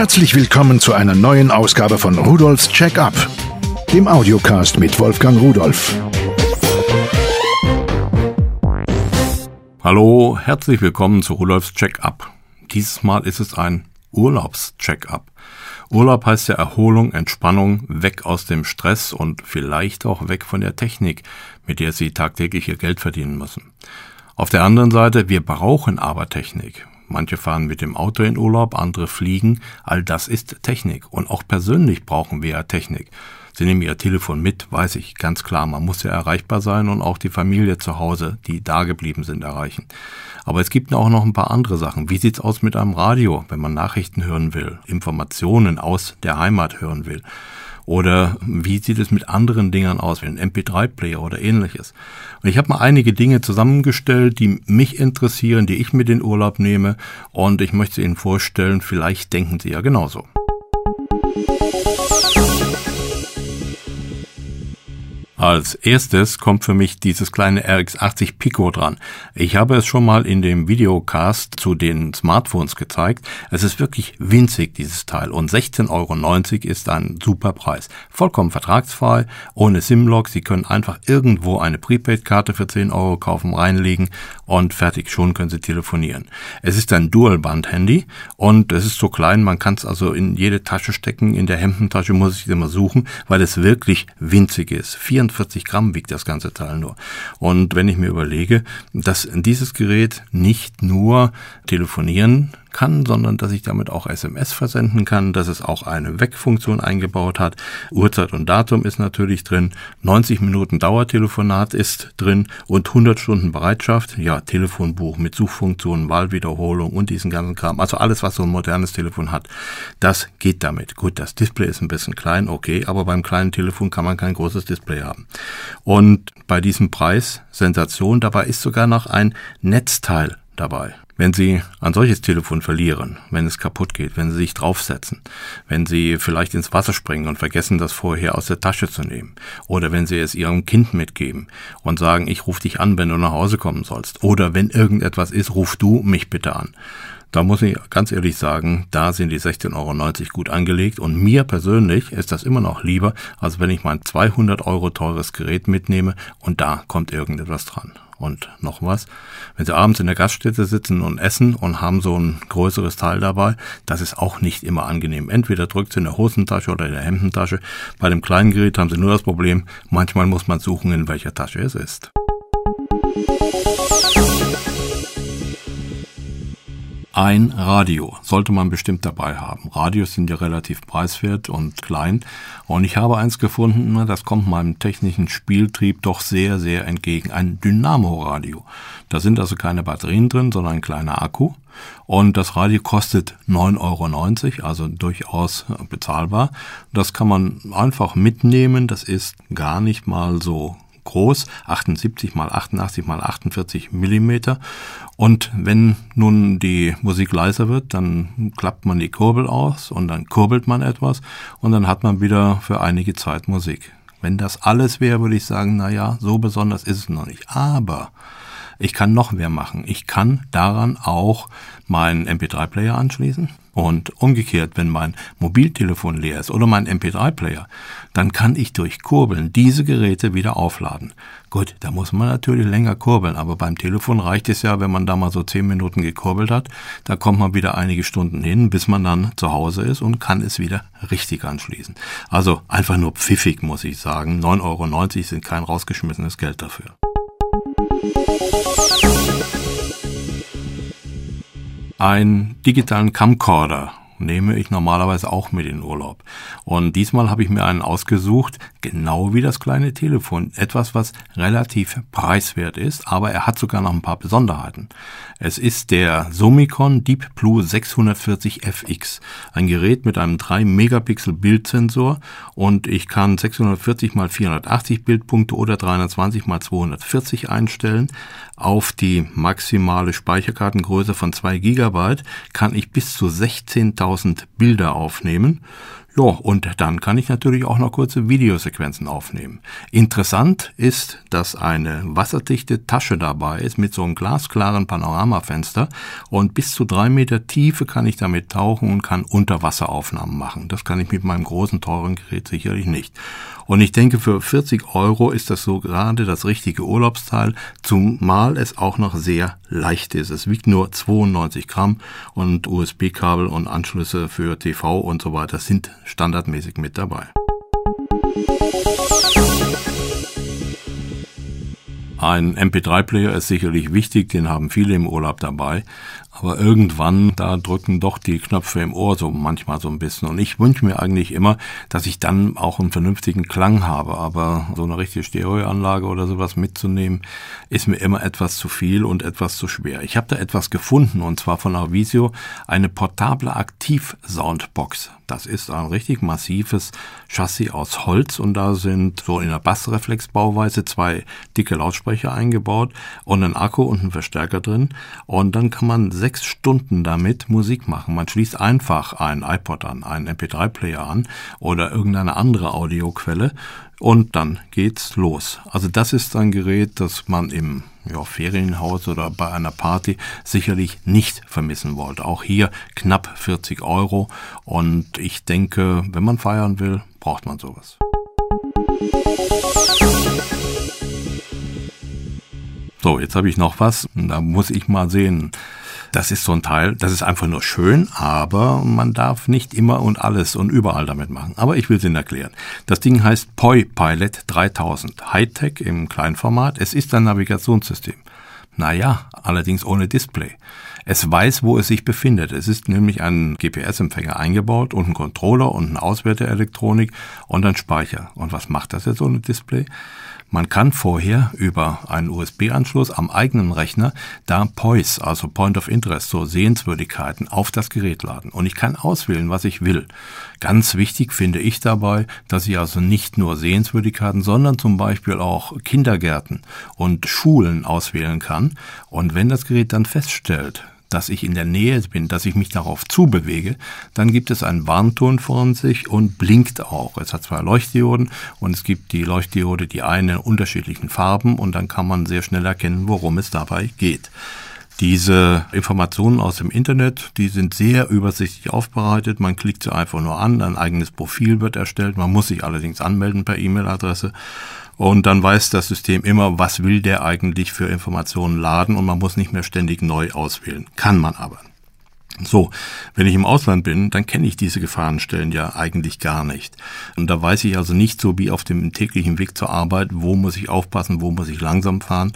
Herzlich willkommen zu einer neuen Ausgabe von Rudolfs Check-up, dem Audiocast mit Wolfgang Rudolf. Hallo, herzlich willkommen zu Rudolfs Check-up. Dieses Mal ist es ein Urlaubs-Check-up. Urlaub heißt ja Erholung, Entspannung, weg aus dem Stress und vielleicht auch weg von der Technik, mit der Sie tagtäglich Ihr Geld verdienen müssen. Auf der anderen Seite, wir brauchen aber Technik. Manche fahren mit dem Auto in Urlaub, andere fliegen. All das ist Technik. Und auch persönlich brauchen wir ja Technik. Sie nehmen Ihr Telefon mit, weiß ich, ganz klar. Man muss ja erreichbar sein und auch die Familie zu Hause, die da geblieben sind, erreichen. Aber es gibt auch noch ein paar andere Sachen. Wie sieht's aus mit einem Radio, wenn man Nachrichten hören will, Informationen aus der Heimat hören will? Oder wie sieht es mit anderen Dingern aus, wie ein MP3-Player oder ähnliches? Und ich habe mal einige Dinge zusammengestellt, die mich interessieren, die ich mit in Urlaub nehme und ich möchte Ihnen vorstellen, vielleicht denken Sie ja genauso. Als erstes kommt für mich dieses kleine RX80 Pico dran. Ich habe es schon mal in dem Videocast zu den Smartphones gezeigt. Es ist wirklich winzig, dieses Teil. Und 16,90 Euro ist ein super Preis. Vollkommen vertragsfrei, ohne SIM-Log. Sie können einfach irgendwo eine Prepaid-Karte für 10 Euro kaufen, reinlegen und fertig. Schon können Sie telefonieren. Es ist ein Dual-Band-Handy und es ist so klein, man kann es also in jede Tasche stecken. In der Hemdentasche muss ich es immer suchen, weil es wirklich winzig ist. 44 Gramm wiegt das ganze Teil nur. Und wenn ich mir überlege, dass dieses Gerät nicht nur telefonieren kann, sondern dass ich damit auch SMS versenden kann, dass es auch eine Wegfunktion eingebaut hat. Uhrzeit und Datum ist natürlich drin, 90 Minuten Dauertelefonat ist drin und 100 Stunden Bereitschaft, ja, Telefonbuch mit Suchfunktionen, Wahlwiederholung und diesen ganzen Kram. Also alles, was so ein modernes Telefon hat, das geht damit. Gut, das Display ist ein bisschen klein, okay, aber beim kleinen Telefon kann man kein großes Display haben. Und bei diesem Preis, Sensation, dabei ist sogar noch ein Netzteil dabei. Wenn Sie ein solches Telefon verlieren, wenn es kaputt geht, wenn Sie sich draufsetzen, wenn Sie vielleicht ins Wasser springen und vergessen, das vorher aus der Tasche zu nehmen, oder wenn Sie es Ihrem Kind mitgeben und sagen, ich rufe dich an, wenn du nach Hause kommen sollst, oder wenn irgendetwas ist, ruf du mich bitte an. Da muss ich ganz ehrlich sagen, da sind die 16,90 Euro gut angelegt und mir persönlich ist das immer noch lieber, als wenn ich mein 200 Euro teures Gerät mitnehme und da kommt irgendetwas dran. Und noch was, wenn Sie abends in der Gaststätte sitzen und essen und haben so ein größeres Teil dabei, das ist auch nicht immer angenehm. Entweder drückt Sie in der Hosentasche oder in der Hemdentasche. Bei dem kleinen Gerät haben Sie nur das Problem, manchmal muss man suchen, in welcher Tasche es ist. Ein Radio sollte man bestimmt dabei haben. Radios sind ja relativ preiswert und klein. Und ich habe eins gefunden, das kommt meinem technischen Spieltrieb doch sehr, sehr entgegen. Ein Dynamo-Radio. Da sind also keine Batterien drin, sondern ein kleiner Akku. Und das Radio kostet 9,90 Euro, also durchaus bezahlbar. Das kann man einfach mitnehmen. Das ist gar nicht mal so groß, 78 mal 88 mal 48 Millimeter. Und wenn nun die Musik leiser wird, dann klappt man die Kurbel aus und dann kurbelt man etwas und dann hat man wieder für einige Zeit Musik. Wenn das alles wäre, würde ich sagen, na ja, so besonders ist es noch nicht. Aber ich kann noch mehr machen. Ich kann daran auch meinen MP3-Player anschließen. Und umgekehrt, wenn mein Mobiltelefon leer ist oder mein MP3-Player, dann kann ich durch Kurbeln diese Geräte wieder aufladen. Gut, da muss man natürlich länger kurbeln, aber beim Telefon reicht es ja, wenn man da mal so zehn Minuten gekurbelt hat, da kommt man wieder einige Stunden hin, bis man dann zu Hause ist und kann es wieder richtig anschließen. Also einfach nur pfiffig, muss ich sagen. 9,90 Euro sind kein rausgeschmissenes Geld dafür. Einen digitalen Camcorder nehme ich normalerweise auch mit in Urlaub. Und diesmal habe ich mir einen ausgesucht, genau wie das kleine Telefon. Etwas, was relativ preiswert ist, aber er hat sogar noch ein paar Besonderheiten. Es ist der Summicon Deep Blue 640 FX. Ein Gerät mit einem 3 Megapixel Bildsensor und ich kann 640 x 480 Bildpunkte oder 320 x 240 einstellen. Auf die maximale Speicherkartengröße von 2 GB kann ich bis zu 16.000 Bilder aufnehmen. Ja, und dann kann ich natürlich auch noch kurze Videosequenzen aufnehmen. Interessant ist, dass eine wasserdichte Tasche dabei ist mit so einem glasklaren Panoramafenster und bis zu drei Meter Tiefe kann ich damit tauchen und kann Unterwasseraufnahmen machen. Das kann ich mit meinem großen, teuren Gerät sicherlich nicht. Und ich denke, für 40 Euro ist das so gerade das richtige Urlaubsteil, zumal es auch noch sehr leicht ist. Es wiegt nur 92 Gramm und USB-Kabel und Anschlüsse für TV und so weiter sind standardmäßig mit dabei. Ein MP3-Player ist sicherlich wichtig, den haben viele im Urlaub dabei. Aber irgendwann, da drücken doch die Knöpfe im Ohr so manchmal so ein bisschen. Und ich wünsche mir eigentlich immer, dass ich dann auch einen vernünftigen Klang habe. Aber so eine richtige Stereoanlage oder sowas mitzunehmen, ist mir immer etwas zu viel und etwas zu schwer. Ich habe da etwas gefunden und zwar von Avisio eine portable Aktiv-Soundbox. Das ist ein richtig massives Chassis aus Holz und da sind so in der Bassreflexbauweise zwei dicke Lautsprecher eingebaut und ein Akku und ein Verstärker drin. Und dann kann man Stunden damit Musik machen. Man schließt einfach ein iPod an, einen MP3-Player an oder irgendeine andere Audioquelle und dann geht's los. Also das ist ein Gerät, das man im ja, Ferienhaus oder bei einer Party sicherlich nicht vermissen wollte. Auch hier knapp 40 Euro und ich denke, wenn man feiern will, braucht man sowas. So, jetzt habe ich noch was. Da muss ich mal sehen. Das ist so ein Teil, das ist einfach nur schön, aber man darf nicht immer und alles und überall damit machen. Aber ich will es Ihnen erklären. Das Ding heißt Poi Pilot 3000. Hightech im Kleinformat. Es ist ein Navigationssystem. Naja, allerdings ohne Display. Es weiß, wo es sich befindet. Es ist nämlich ein GPS-Empfänger eingebaut und ein Controller und eine Auswerteelektronik und ein Speicher. Und was macht das jetzt ohne Display? Man kann vorher über einen USB-Anschluss am eigenen Rechner da POIS, also Point of Interest, so Sehenswürdigkeiten auf das Gerät laden. Und ich kann auswählen, was ich will. Ganz wichtig finde ich dabei, dass ich also nicht nur Sehenswürdigkeiten, sondern zum Beispiel auch Kindergärten und Schulen auswählen kann. Und wenn das Gerät dann feststellt, dass ich in der Nähe bin, dass ich mich darauf zubewege, dann gibt es einen Warnton von sich und blinkt auch. Es hat zwei Leuchtdioden und es gibt die Leuchtdiode, die eine in unterschiedlichen Farben und dann kann man sehr schnell erkennen, worum es dabei geht. Diese Informationen aus dem Internet, die sind sehr übersichtlich aufbereitet. Man klickt sie einfach nur an, ein eigenes Profil wird erstellt. Man muss sich allerdings anmelden per E-Mail-Adresse. Und dann weiß das System immer, was will der eigentlich für Informationen laden und man muss nicht mehr ständig neu auswählen. Kann man aber. So, wenn ich im Ausland bin, dann kenne ich diese Gefahrenstellen ja eigentlich gar nicht. Und da weiß ich also nicht so wie auf dem täglichen Weg zur Arbeit, wo muss ich aufpassen, wo muss ich langsam fahren.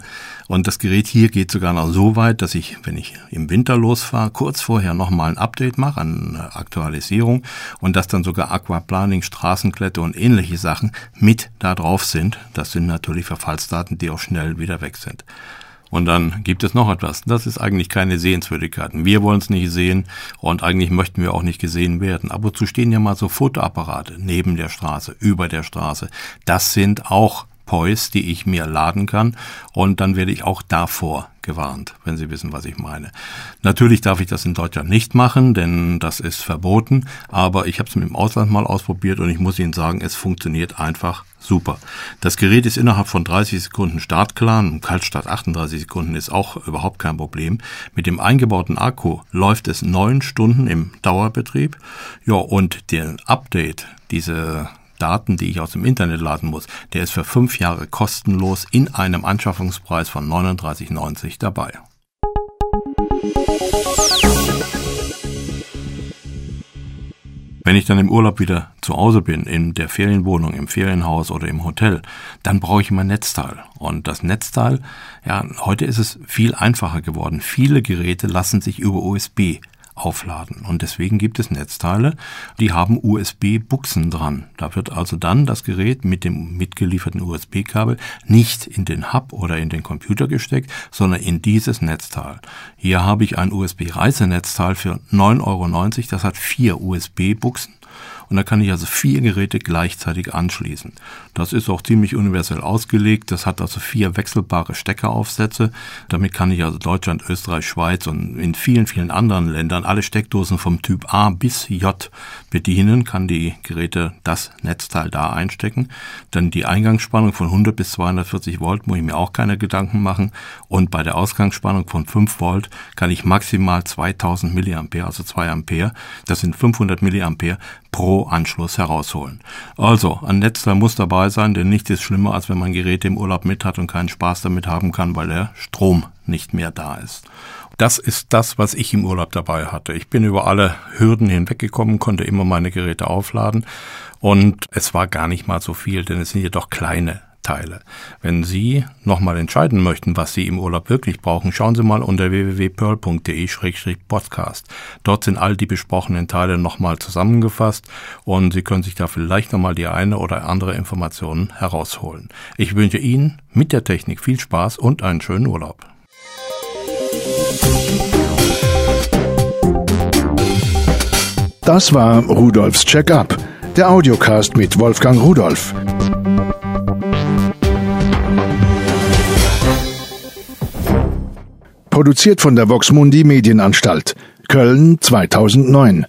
Und das Gerät hier geht sogar noch so weit, dass ich, wenn ich im Winter losfahre, kurz vorher nochmal ein Update mache, eine Aktualisierung und dass dann sogar Aquaplaning, Straßenklette und ähnliche Sachen mit da drauf sind. Das sind natürlich Verfallsdaten, die auch schnell wieder weg sind. Und dann gibt es noch etwas. Das ist eigentlich keine Sehenswürdigkeit. Wir wollen es nicht sehen und eigentlich möchten wir auch nicht gesehen werden. Ab und zu stehen ja mal so Fotoapparate neben der Straße, über der Straße. Das sind auch Pois, die ich mir laden kann und dann werde ich auch davor gewarnt, wenn Sie wissen, was ich meine. Natürlich darf ich das in Deutschland nicht machen, denn das ist verboten, aber ich habe es im Ausland mal ausprobiert und ich muss Ihnen sagen, es funktioniert einfach super. Das Gerät ist innerhalb von 30 Sekunden startklar, im Kaltstart 38 Sekunden ist auch überhaupt kein Problem. Mit dem eingebauten Akku läuft es neun Stunden im Dauerbetrieb. Ja, und der Update, diese Daten, die ich aus dem Internet laden muss, der ist für fünf Jahre kostenlos in einem Anschaffungspreis von 39,90 dabei. Wenn ich dann im Urlaub wieder zu Hause bin, in der Ferienwohnung, im Ferienhaus oder im Hotel, dann brauche ich mein Netzteil. Und das Netzteil, ja, heute ist es viel einfacher geworden. Viele Geräte lassen sich über USB aufladen. Und deswegen gibt es Netzteile, die haben USB-Buchsen dran. Da wird also dann das Gerät mit dem mitgelieferten USB-Kabel nicht in den Hub oder in den Computer gesteckt, sondern in dieses Netzteil. Hier habe ich ein USB-Reisenetzteil für 9,90 Euro. Das hat vier USB-Buchsen und da kann ich also vier Geräte gleichzeitig anschließen. Das ist auch ziemlich universell ausgelegt. Das hat also vier wechselbare Steckeraufsätze. Damit kann ich also Deutschland, Österreich, Schweiz und in vielen, vielen anderen Ländern alle Steckdosen vom Typ A bis J bedienen, kann die Geräte das Netzteil da einstecken. Dann die Eingangsspannung von 100 bis 240 Volt muss ich mir auch keine Gedanken machen. Und bei der Ausgangsspannung von 5 Volt kann ich maximal 2000 Milliampere, also 2 Ampere, das sind 500 Milliampere pro Anschluss herausholen. Also, ein Netzteil muss dabei sein, denn nichts ist schlimmer, als wenn man Geräte im Urlaub mit hat und keinen Spaß damit haben kann, weil der Strom nicht mehr da ist. Das ist das, was ich im Urlaub dabei hatte. Ich bin über alle Hürden hinweggekommen, konnte immer meine Geräte aufladen und es war gar nicht mal so viel, denn es sind jedoch kleine Teile. Wenn Sie nochmal entscheiden möchten, was Sie im Urlaub wirklich brauchen, schauen Sie mal unter www.pearl.de-podcast. Dort sind all die besprochenen Teile nochmal zusammengefasst und Sie können sich da vielleicht nochmal die eine oder andere Information herausholen. Ich wünsche Ihnen mit der Technik viel Spaß und einen schönen Urlaub. Das war Rudolfs Check-up, der Audiocast mit Wolfgang Rudolf. Produziert von der Voxmundi Medienanstalt. Köln 2009.